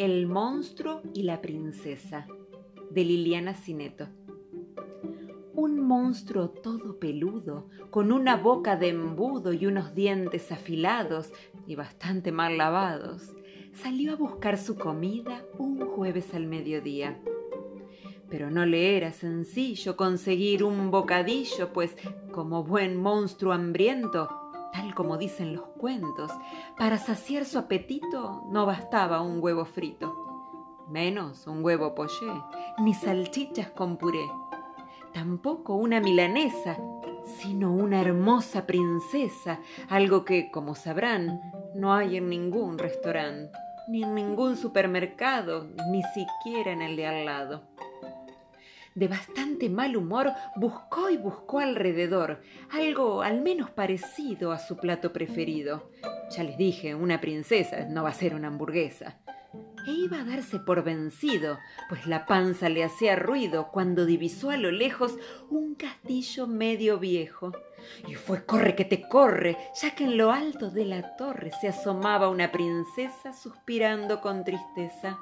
El monstruo y la princesa de Liliana Cineto. Un monstruo todo peludo, con una boca de embudo y unos dientes afilados y bastante mal lavados, salió a buscar su comida un jueves al mediodía. Pero no le era sencillo conseguir un bocadillo, pues como buen monstruo hambriento, tal como dicen los cuentos, para saciar su apetito no bastaba un huevo frito, menos un huevo poché, ni salchichas con puré, tampoco una milanesa, sino una hermosa princesa, algo que, como sabrán, no hay en ningún restaurante, ni en ningún supermercado, ni siquiera en el de al lado de bastante mal humor, buscó y buscó alrededor algo al menos parecido a su plato preferido. Ya les dije, una princesa no va a ser una hamburguesa. E iba a darse por vencido, pues la panza le hacía ruido cuando divisó a lo lejos un castillo medio viejo. Y fue corre que te corre, ya que en lo alto de la torre se asomaba una princesa suspirando con tristeza.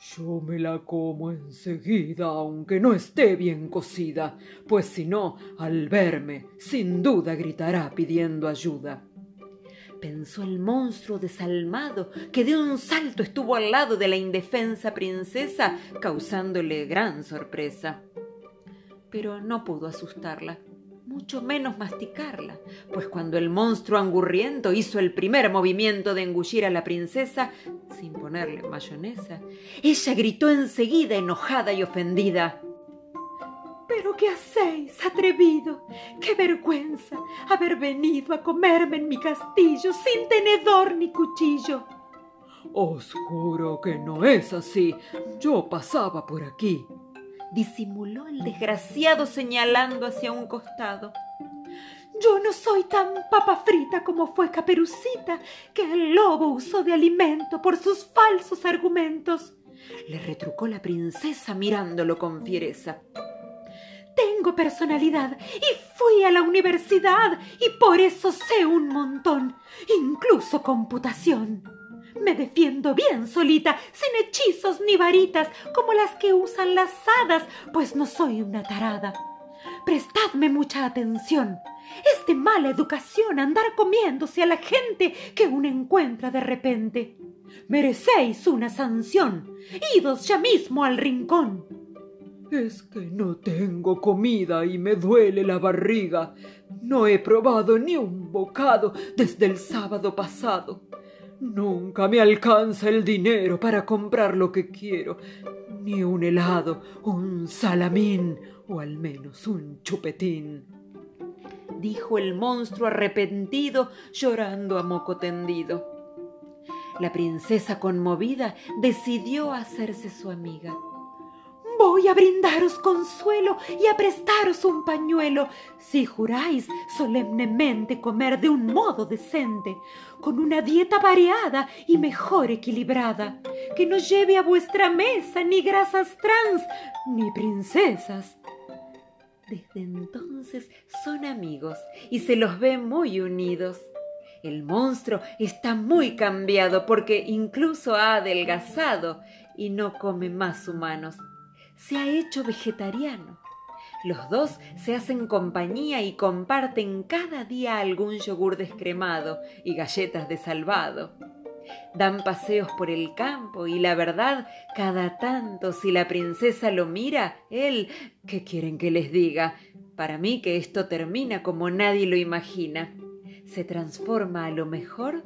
Yo me la como enseguida, aunque no esté bien cocida, pues si no, al verme, sin duda gritará pidiendo ayuda. Pensó el monstruo desalmado, que de un salto estuvo al lado de la indefensa princesa, causándole gran sorpresa. Pero no pudo asustarla mucho menos masticarla, pues cuando el monstruo angurriento hizo el primer movimiento de engullir a la princesa, sin ponerle mayonesa, ella gritó enseguida enojada y ofendida. ¿Pero qué hacéis, atrevido? ¡Qué vergüenza haber venido a comerme en mi castillo sin tenedor ni cuchillo! Os juro que no es así. Yo pasaba por aquí disimuló el desgraciado señalando hacia un costado. Yo no soy tan papa frita como fue Caperucita, que el lobo usó de alimento por sus falsos argumentos. Le retrucó la princesa mirándolo con fiereza. Tengo personalidad y fui a la universidad y por eso sé un montón, incluso computación. Me defiendo bien solita, sin hechizos ni varitas, como las que usan las hadas, pues no soy una tarada. Prestadme mucha atención. Es de mala educación andar comiéndose a la gente que uno encuentra de repente. Merecéis una sanción. Idos ya mismo al rincón. Es que no tengo comida y me duele la barriga. No he probado ni un bocado desde el sábado pasado. Nunca me alcanza el dinero para comprar lo que quiero, ni un helado, un salamín o al menos un chupetín. Dijo el monstruo arrepentido, llorando a moco tendido. La princesa conmovida decidió hacerse su amiga. Voy a brindaros consuelo y a prestaros un pañuelo, si juráis solemnemente comer de un modo decente, con una dieta variada y mejor equilibrada, que no lleve a vuestra mesa ni grasas trans ni princesas. Desde entonces son amigos y se los ve muy unidos. El monstruo está muy cambiado porque incluso ha adelgazado y no come más humanos se ha hecho vegetariano. Los dos se hacen compañía y comparten cada día algún yogur descremado y galletas de salvado. Dan paseos por el campo y la verdad, cada tanto si la princesa lo mira, él, ¿qué quieren que les diga? Para mí que esto termina como nadie lo imagina. Se transforma a lo mejor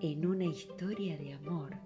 en una historia de amor.